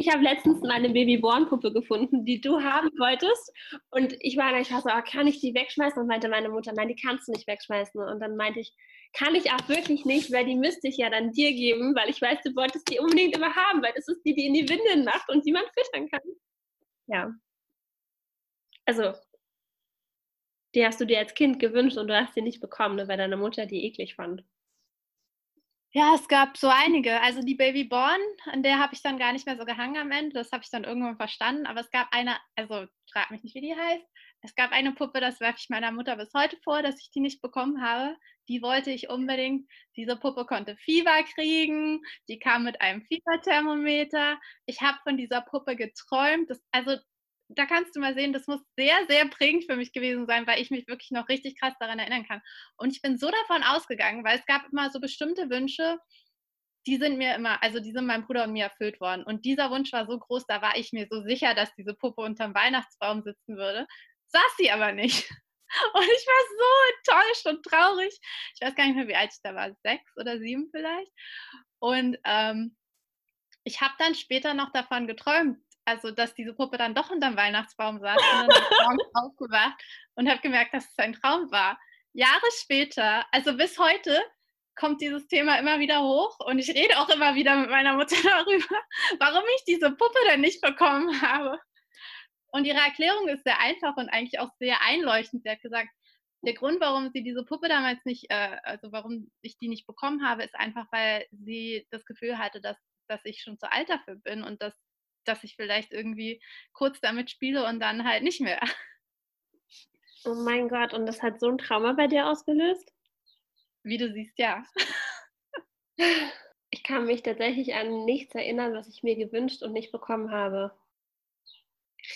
Ich habe letztens meine Babyborn-Puppe gefunden, die du haben wolltest. Und ich war ich war so, oh, kann ich die wegschmeißen? Und meinte meine Mutter, nein, die kannst du nicht wegschmeißen. Und dann meinte ich, kann ich auch wirklich nicht, weil die müsste ich ja dann dir geben, weil ich weiß, du wolltest die unbedingt immer haben, weil das ist die, die in die Windeln macht und die man füttern kann. Ja. Also, Die hast du dir als Kind gewünscht und du hast sie nicht bekommen, weil deine Mutter die eklig fand. Ja, es gab so einige. Also die Babyborn, an der habe ich dann gar nicht mehr so gehangen am Ende. Das habe ich dann irgendwann verstanden. Aber es gab eine, also frag mich nicht, wie die heißt. Es gab eine Puppe, das werfe ich meiner Mutter bis heute vor, dass ich die nicht bekommen habe. Die wollte ich unbedingt. Diese Puppe konnte Fieber kriegen. Die kam mit einem Fieberthermometer. Ich habe von dieser Puppe geträumt. Das, also da kannst du mal sehen, das muss sehr, sehr prägend für mich gewesen sein, weil ich mich wirklich noch richtig krass daran erinnern kann. Und ich bin so davon ausgegangen, weil es gab immer so bestimmte Wünsche, die sind mir immer, also die sind meinem Bruder und mir erfüllt worden. Und dieser Wunsch war so groß, da war ich mir so sicher, dass diese Puppe unterm Weihnachtsbaum sitzen würde. Saß sie aber nicht. [laughs] Und ich war so enttäuscht und traurig. Ich weiß gar nicht mehr, wie alt ich da war, sechs oder sieben vielleicht. Und ähm, ich habe dann später noch davon geträumt, also dass diese Puppe dann doch unterm Weihnachtsbaum saß und dann morgens [laughs] aufgewacht und habe gemerkt, dass es ein Traum war. Jahre später, also bis heute, kommt dieses Thema immer wieder hoch und ich rede auch immer wieder mit meiner Mutter [laughs] darüber, warum ich diese Puppe denn nicht bekommen habe. Und ihre Erklärung ist sehr einfach und eigentlich auch sehr einleuchtend. Sie hat gesagt, der Grund, warum sie diese Puppe damals nicht, äh, also warum ich die nicht bekommen habe, ist einfach, weil sie das Gefühl hatte, dass, dass ich schon zu alt dafür bin und dass dass ich vielleicht irgendwie kurz damit spiele und dann halt nicht mehr. [laughs] Oh mein Gott, und das hat so ein Trauma bei dir ausgelöst? Wie du siehst, ja. Ich kann mich tatsächlich an nichts erinnern, was ich mir gewünscht und nicht bekommen habe.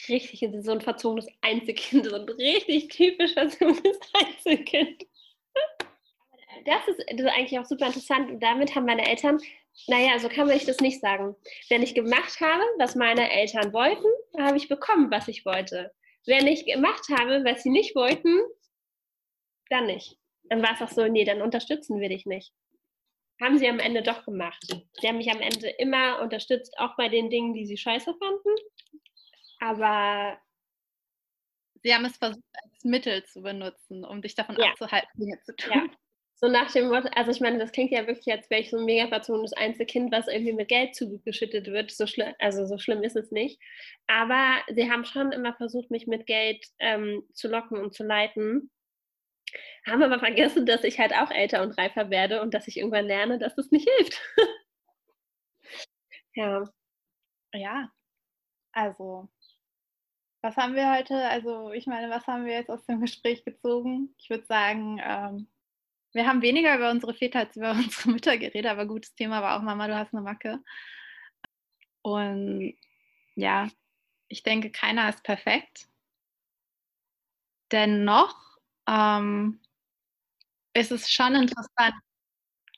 Richtig, so ein verzogenes Einzelkind, so ein richtig typisch verzogenes [laughs] Einzelkind. Das ist, das ist eigentlich auch super interessant und damit haben meine Eltern naja, so kann man ich das nicht sagen. Wenn ich gemacht habe, was meine Eltern wollten, habe ich bekommen, was ich wollte. Wenn ich gemacht habe, was sie nicht wollten, dann nicht. Dann war es auch so, nee, dann unterstützen wir dich nicht. Haben sie am Ende doch gemacht. Sie haben mich am Ende immer unterstützt, auch bei den Dingen, die sie scheiße fanden. Aber sie haben es versucht, als Mittel zu benutzen, um dich davon ja. abzuhalten, Dinge zu tun. Ja. So nach dem Motto, also ich meine, das klingt ja wirklich, als wäre ich so ein mega verzogenes Einzelkind, was irgendwie mit Geld zugeschüttet wird. So schlimm, also so schlimm ist es nicht. Aber sie haben schon immer versucht, mich mit Geld ähm, zu locken und zu leiten. Haben aber vergessen, dass ich halt auch älter und reifer werde und dass ich irgendwann lerne, dass das nicht hilft. [laughs] ja. Ja. Also, was haben wir heute? Also, ich meine, was haben wir jetzt aus dem Gespräch gezogen? Ich würde sagen, ähm, wir haben weniger über unsere Väter als über [laughs] unsere Mütter geredet, aber gutes Thema war auch Mama, du hast eine Macke. Und ja, ich denke, keiner ist perfekt. Dennoch ähm, ist es schon interessant.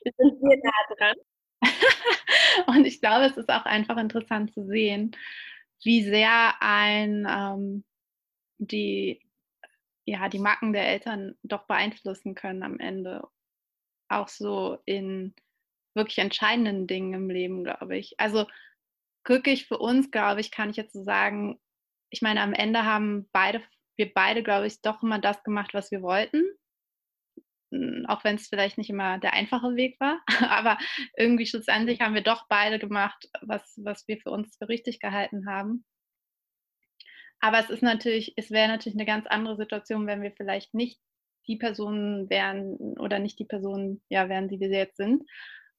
Sind wir nah dran? [laughs] Und ich glaube, es ist auch einfach interessant zu sehen, wie sehr ein ähm, die ja, die Macken der Eltern doch beeinflussen können am Ende. Auch so in wirklich entscheidenden Dingen im Leben, glaube ich. Also glücklich für uns, glaube ich, kann ich jetzt so sagen, ich meine, am Ende haben beide, wir beide, glaube ich, doch immer das gemacht, was wir wollten. Hm, auch wenn es vielleicht nicht immer der einfache Weg war. [laughs] Aber irgendwie schlussendlich haben wir doch beide gemacht, was, was wir für uns für richtig gehalten haben. Aber es ist natürlich, es wäre natürlich eine ganz andere Situation, wenn wir vielleicht nicht die Personen wären oder nicht die Personen ja, wären, die wir jetzt sind.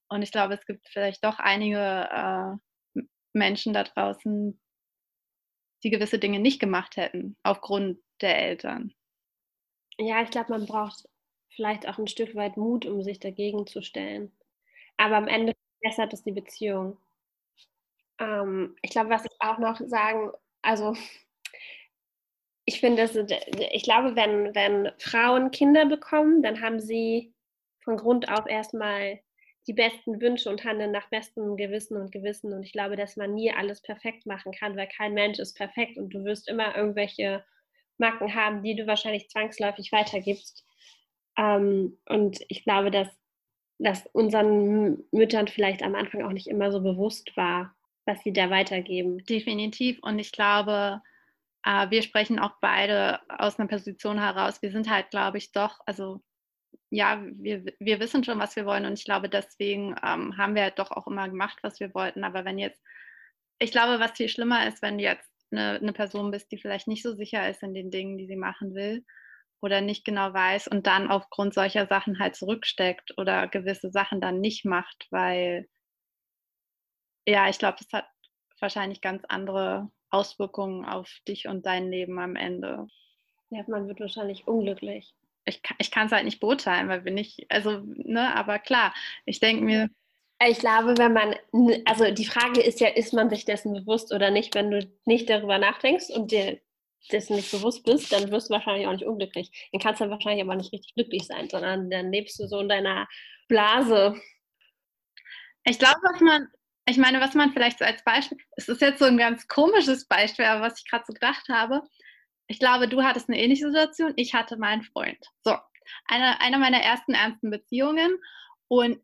Und ich glaube, es gibt vielleicht doch einige äh, Menschen da draußen, die gewisse Dinge nicht gemacht hätten, aufgrund der Eltern. Ja, ich glaube, man braucht vielleicht auch ein Stück weit Mut, um sich dagegen zu stellen. Aber am Ende verbessert es die Beziehung. Ähm, ich glaube, was ich auch noch sagen, also ich finde, ich glaube, wenn, wenn Frauen Kinder bekommen, dann haben sie von Grund auf erstmal die besten Wünsche und handeln nach bestem Gewissen und Gewissen. Und ich glaube, dass man nie alles perfekt machen kann, weil kein Mensch ist perfekt und du wirst immer irgendwelche Marken haben, die du wahrscheinlich zwangsläufig weitergibst. Ähm, und ich glaube, dass das unseren Müttern vielleicht am Anfang auch nicht immer so bewusst war, was sie da weitergeben. Definitiv. Und ich glaube, wir sprechen auch beide aus einer Position heraus. Wir sind halt, glaube ich, doch, also ja, wir, wir wissen schon, was wir wollen und ich glaube, deswegen ähm, haben wir halt doch auch immer gemacht, was wir wollten. Aber wenn jetzt, ich glaube, was viel schlimmer ist, wenn du jetzt eine, eine Person bist, die vielleicht nicht so sicher ist in den Dingen, die sie machen will oder nicht genau weiß und dann aufgrund solcher Sachen halt zurücksteckt oder gewisse Sachen dann nicht macht, weil ja, ich glaube, das hat wahrscheinlich ganz andere Auswirkungen auf dich und dein Leben am Ende. Ja, man wird wahrscheinlich unglücklich. Ich, ich kann es halt nicht beurteilen, weil wir nicht, also, ne, aber klar, ich denke mir. Ich glaube, wenn man, also die Frage ist ja, ist man sich dessen bewusst oder nicht, wenn du nicht darüber nachdenkst und dir dessen nicht bewusst bist, dann wirst du wahrscheinlich auch nicht unglücklich. Dann kannst du wahrscheinlich aber nicht richtig glücklich sein, sondern dann lebst du so in deiner Blase. Ich glaube, was man, ich meine, was man vielleicht so als Beispiel, es ist jetzt so ein ganz komisches Beispiel, aber was ich gerade so gedacht habe, ich glaube, du hattest eine ähnliche Situation, ich hatte meinen Freund. So, eine, eine meiner ersten ernsten Beziehungen und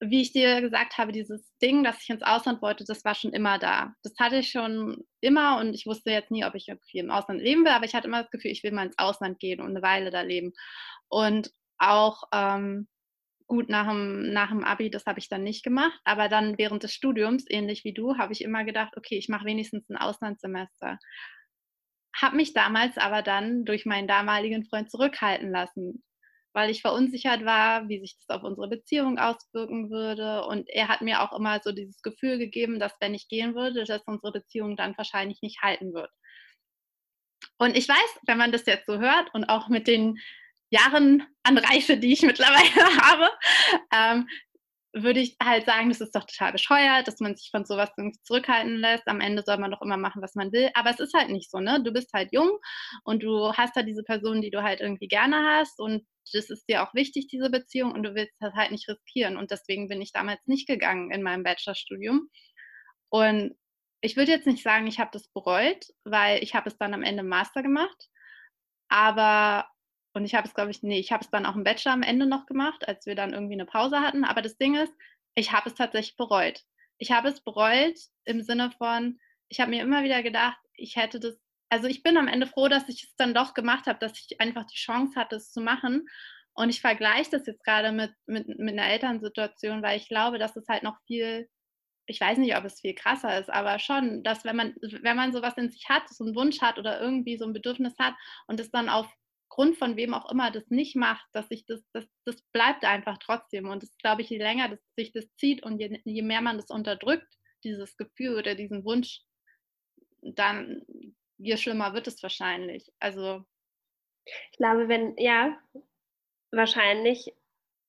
wie ich dir gesagt habe, dieses Ding, dass ich ins Ausland wollte, das war schon immer da. Das hatte ich schon immer und ich wusste jetzt nie, ob ich irgendwie im Ausland leben will, aber ich hatte immer das Gefühl, ich will mal ins Ausland gehen und eine Weile da leben. Und auch ähm, gut nach dem, nach dem Abi, das habe ich dann nicht gemacht, aber dann während des Studiums, ähnlich wie du, habe ich immer gedacht, okay, ich mache wenigstens ein Auslandssemester. Habe mich damals aber dann durch meinen damaligen Freund zurückhalten lassen, weil ich verunsichert war, wie sich das auf unsere Beziehung auswirken würde. Und er hat mir auch immer so dieses Gefühl gegeben, dass wenn ich gehen würde, dass unsere Beziehung dann wahrscheinlich nicht halten wird. Und ich weiß, wenn man das jetzt so hört und auch mit den Jahren an Reife, die ich mittlerweile [laughs] habe, ähm, würde ich halt sagen, das ist doch total bescheuert, dass man sich von sowas zurückhalten lässt. Am Ende soll man doch immer machen, was man will. Aber es ist halt nicht so, ne? Du bist halt jung und du hast halt diese Person, die du halt irgendwie gerne hast und das ist dir auch wichtig, diese Beziehung und du willst das halt nicht riskieren. Und deswegen bin ich damals nicht gegangen in meinem Bachelorstudium. Und ich würde jetzt nicht sagen, ich habe das bereut, weil ich habe es dann am Ende im Master gemacht. Aber und ich habe es, glaube ich, nee, ich habe es dann auch im Bachelor am Ende noch gemacht, als wir dann irgendwie eine Pause hatten. Aber das Ding ist, ich habe es tatsächlich bereut. Ich habe es bereut im Sinne von, ich habe mir immer wieder gedacht, ich hätte das, also ich bin am Ende froh, dass ich es dann doch gemacht habe, dass ich einfach die Chance hatte, es zu machen. Und ich vergleiche das jetzt gerade mit, mit, mit einer Elternsituation, weil ich glaube, dass es halt noch viel, ich weiß nicht, ob es viel krasser ist, aber schon, dass wenn man, wenn man sowas in sich hat, so einen Wunsch hat oder irgendwie so ein Bedürfnis hat und es dann auf Grund von wem auch immer das nicht macht, dass sich das, das, das bleibt einfach trotzdem. Und das glaube ich, je länger das, sich das zieht und je, je mehr man das unterdrückt, dieses Gefühl oder diesen Wunsch, dann je schlimmer wird es wahrscheinlich. Also ich glaube, wenn, ja, wahrscheinlich,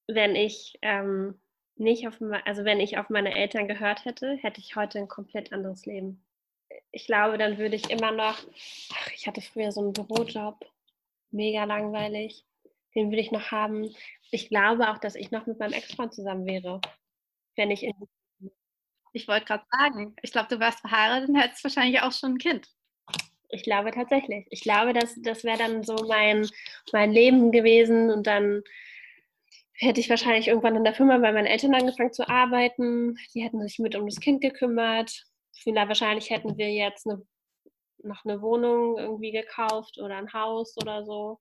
wenn ich ähm, nicht auf, also wenn ich auf meine Eltern gehört hätte, hätte ich heute ein komplett anderes Leben. Ich glaube, dann würde ich immer noch, ach, ich hatte früher so einen Bürojob mega langweilig. Den würde ich noch haben. Ich glaube auch, dass ich noch mit meinem Ex-Freund zusammen wäre, wenn ich in. Ich wollte gerade sagen, ich glaube, du wärst verheiratet und hättest wahrscheinlich auch schon ein Kind. Ich glaube tatsächlich. Ich glaube, dass das wäre dann so mein, mein Leben gewesen und dann hätte ich wahrscheinlich irgendwann in der Firma bei meinen Eltern angefangen zu arbeiten. Die hätten sich mit um das Kind gekümmert. Vielleicht wahrscheinlich hätten wir jetzt eine noch eine Wohnung irgendwie gekauft oder ein Haus oder so.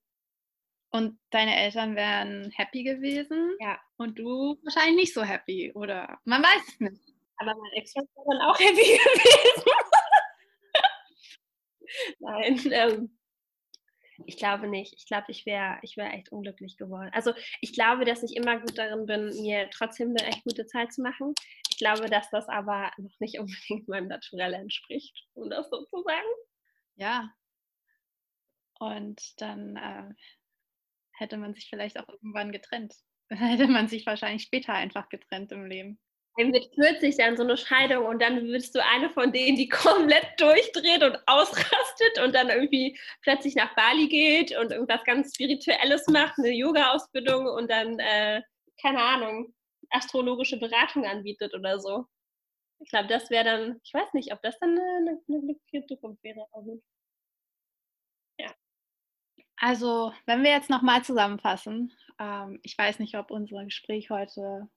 Und deine Eltern wären happy gewesen? Ja. Und du wahrscheinlich nicht so happy, oder? Man weiß es nicht. Aber mein Ex-Freund war dann auch happy [laughs] gewesen. Nein, ähm, ich glaube nicht. Ich glaube, ich wäre ich wär echt unglücklich geworden. Also ich glaube, dass ich immer gut darin bin, mir trotzdem eine echt gute Zeit zu machen. Ich glaube, dass das aber noch nicht [laughs] unbedingt meinem Naturell entspricht, um das so zu sagen. Ja. Und dann äh, hätte man sich vielleicht auch irgendwann getrennt. [laughs] Dann hätte man sich wahrscheinlich später einfach getrennt im Leben. Mit 40 dann so eine Scheidung und dann bist du eine von denen, die [laughs] komplett durchdreht und ausrastet und dann irgendwie plötzlich nach Bali geht und irgendwas ganz Spirituelles macht, eine Yoga-Ausbildung und dann, äh, keine Ahnung, astrologische Beratung anbietet oder so. Ich glaube, das wäre dann, ich weiß nicht, ob das dann eine, eine glückliche Zukunft wäre. Aber. Ja. Also, wenn wir jetzt nochmal zusammenfassen, ähm, ich weiß nicht, ob unser Gespräch heute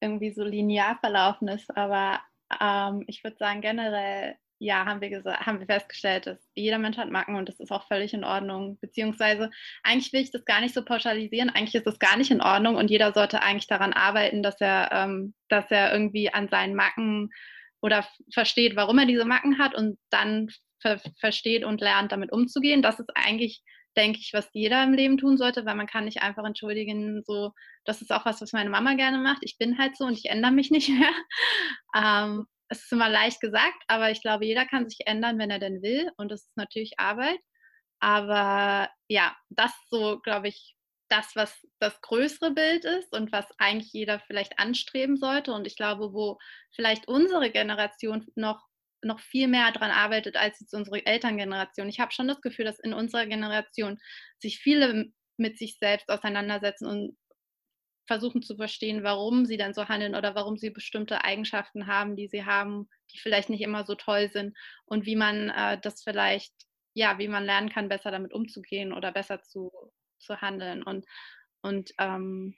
irgendwie so linear verlaufen ist, aber ähm, ich würde sagen, generell ja, haben wir, gesagt, haben wir festgestellt, dass jeder Mensch hat Macken und das ist auch völlig in Ordnung. Beziehungsweise eigentlich will ich das gar nicht so pauschalisieren. Eigentlich ist das gar nicht in Ordnung und jeder sollte eigentlich daran arbeiten, dass er, ähm, dass er irgendwie an seinen Macken oder versteht, warum er diese Macken hat und dann ver versteht und lernt, damit umzugehen. Das ist eigentlich, denke ich, was jeder im Leben tun sollte, weil man kann nicht einfach entschuldigen, so, das ist auch was, was meine Mama gerne macht. Ich bin halt so und ich ändere mich nicht [laughs] mehr. ähm, es ist immer leicht gesagt, aber ich glaube, jeder kann sich ändern, wenn er denn will. Und das ist natürlich Arbeit. Aber ja, das so, glaube ich, das, was das größere Bild ist und was eigentlich jeder vielleicht anstreben sollte. Und ich glaube, wo vielleicht unsere Generation noch, noch viel mehr daran arbeitet als jetzt unsere Elterngeneration. Ich habe schon das Gefühl, dass in unserer Generation sich viele mit sich selbst auseinandersetzen und versuchen zu verstehen, warum sie dann so handeln oder warum sie bestimmte Eigenschaften haben, die sie haben, die vielleicht nicht immer so toll sind und wie man äh, das vielleicht, ja, wie man lernen kann, besser damit umzugehen oder besser zu, zu handeln. Und, und ähm,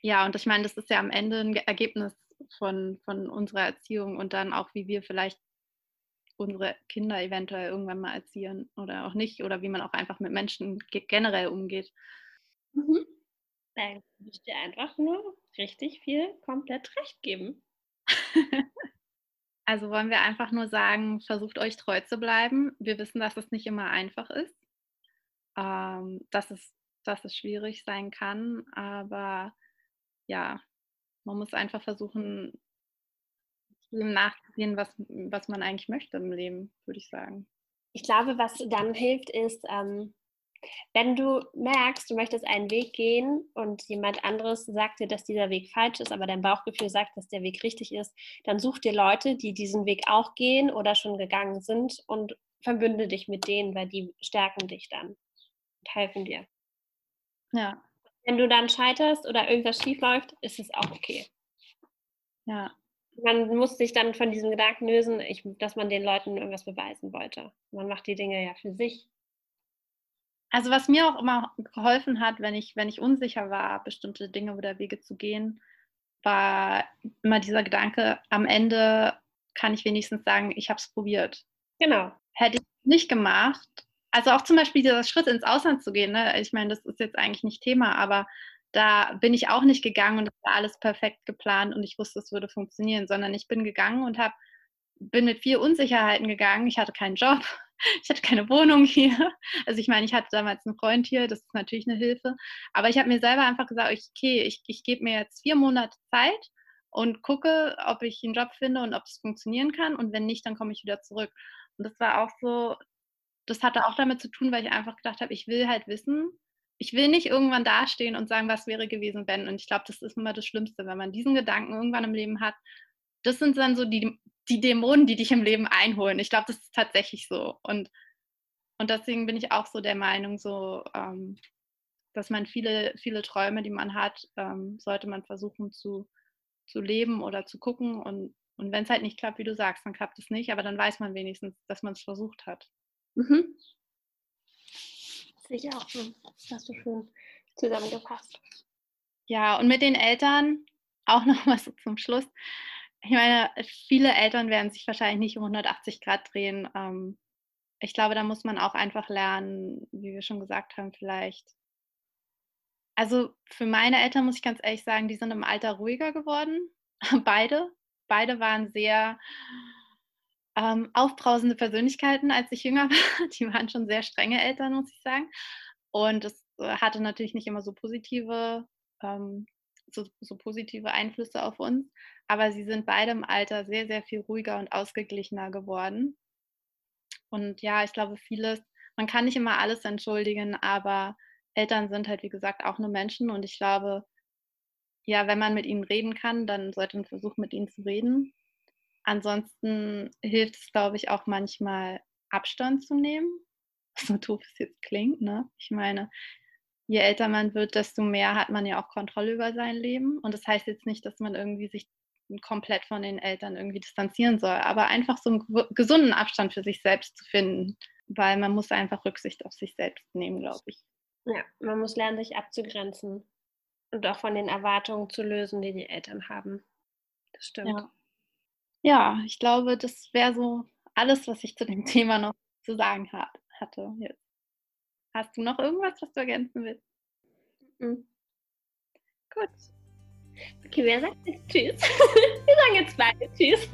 ja, und ich meine, das ist ja am Ende ein Ergebnis von, von unserer Erziehung und dann auch, wie wir vielleicht unsere Kinder eventuell irgendwann mal erziehen oder auch nicht oder wie man auch einfach mit Menschen generell umgeht. Mhm. Dann würde ich dir einfach nur richtig viel komplett recht geben. [laughs] also wollen wir einfach nur sagen, versucht euch treu zu bleiben. Wir wissen, dass es nicht immer einfach ist ähm, dass, es, dass es schwierig sein kann. Aber ja, man muss einfach versuchen, dem nachzusehen, was, was man eigentlich möchte im Leben, würde ich sagen. Ich glaube, was dann hilft, ist, ähm, wenn du merkst, du möchtest einen Weg gehen und jemand anderes sagt dir, dass dieser Weg falsch ist, aber dein Bauchgefühl sagt, dass der Weg richtig ist, dann such dir Leute, die diesen Weg auch gehen oder schon gegangen sind und verbünde dich mit denen, weil die stärken dich dann helfen dir. Ja. Wenn du dann scheiterst oder irgendwas schief läuft, ist es auch okay. Ja. Man muss sich dann von diesem Gedanken lösen, ich, dass man den Leuten irgendwas beweisen wollte. Man macht die Dinge ja für sich. Also was mir auch immer geholfen hat, wenn ich, wenn ich unsicher war, bestimmte Dinge oder Wege zu gehen, war immer dieser Gedanke, am Ende kann ich wenigstens sagen, ich habe es probiert. Genau. Hätte ich nicht gemacht, also auch zum Beispiel dieser Schritt ins Ausland zu gehen, ne? ich meine, das ist jetzt eigentlich nicht Thema, aber da bin ich auch nicht gegangen und es war alles perfekt geplant und ich wusste, es würde funktionieren, sondern ich bin gegangen und habe bin mit viel Unsicherheiten gegangen. Ich hatte keinen Job, [laughs] ich hatte keine Wohnung hier. Also ich meine, ich hatte damals einen Freund hier, das ist natürlich eine Hilfe. Aber ich habe mir selber einfach gesagt, okay, ich, ich gebe mir jetzt vier Monate Zeit und gucke, ob ich einen Job finde und ob es funktionieren kann. Und wenn nicht, dann komme ich wieder zurück. Und das war auch so, das hatte auch damit zu tun, weil ich einfach gedacht habe, ich will halt wissen, ich will nicht irgendwann dastehen und sagen, was wäre gewesen, wenn. Und ich glaube, das ist immer das Schlimmste, wenn man diesen Gedanken irgendwann im Leben hat. Das sind dann so die, die Dämonen, die dich im Leben einholen. Ich glaube, das ist tatsächlich so. Und, und deswegen bin ich auch so der Meinung, so, ähm, dass man viele, viele Träume, die man hat, ähm, sollte man versuchen zu, zu leben oder zu gucken. Und, und wenn es halt nicht klappt, wie du sagst, dann klappt es nicht, aber dann weiß man wenigstens, dass man es versucht hat. Mhm. Sehe ich auch so. Das hast du schön zusammengefasst. Ja, und mit den Eltern auch noch [laughs] was zum Schluss. Ich meine, viele Eltern werden sich wahrscheinlich nicht um 180 Grad drehen. Ähm, ich glaube, da muss man auch einfach lernen, wie wir schon gesagt haben, vielleicht. Also für meine Eltern muss ich ganz ehrlich sagen, die sind im Alter ruhiger geworden. [laughs] Beide. Beide waren sehr ähm, aufbrausende Persönlichkeiten, als ich jünger [laughs] war. Die waren schon sehr strenge Eltern, muss ich sagen. Und es äh, hatte natürlich nicht immer so positive, ähm, so, so positive Einflüsse auf uns. Aber sie sind beide im Alter sehr, sehr viel ruhiger und ausgeglichener geworden. Und ja, ich glaube, vieles, man kann nicht immer alles entschuldigen, aber Eltern sind halt, wie gesagt, auch nur Menschen. Und ich glaube, ja, wenn man mit ihnen reden kann, dann sollte man versuchen, mit ihnen zu reden. Ansonsten hilft es, glaube ich, auch manchmal Abstand zu nehmen, [laughs] so doof es jetzt klingt. Ne? Ich meine, je älter man wird, desto mehr hat man ja auch Kontrolle über sein Leben. Und das heißt jetzt nicht, dass man irgendwie sich komplett von den Eltern irgendwie distanzieren soll, aber einfach so einen gesunden Abstand für sich selbst zu finden, weil man muss einfach Rücksicht auf sich selbst nehmen, glaube ich. Ja, man muss lernen, sich abzugrenzen und auch von den Erwartungen zu lösen, die die Eltern haben. Das stimmt. Ja ja, ich glaube, das wäre so alles, was ich zu dem [laughs] Thema noch zu sagen hat, hatte jetzt. Hast du noch irgendwas, was du ergänzen willst? Mhm. Gut. Okay, wer sagt jetzt Tschüss? [laughs] Wir sagen jetzt beide Tschüss.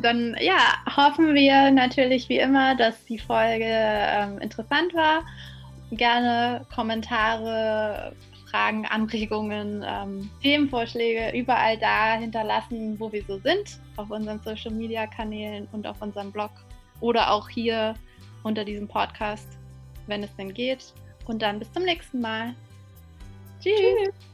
[laughs] Dann ja, hoffen wir natürlich wie immer, dass die Folge ähm, interessant war. Gerne Kommentare, Fragen, Anregungen, ähm, Themenvorschläge überall da hinterlassen, wo wir so sind, auf unseren Social Media Kanälen und auf unserem Blog oder auch hier unter diesem Podcast, wenn es denn geht. Und dann bis zum nächsten Mal. Tschüss. Tschüss.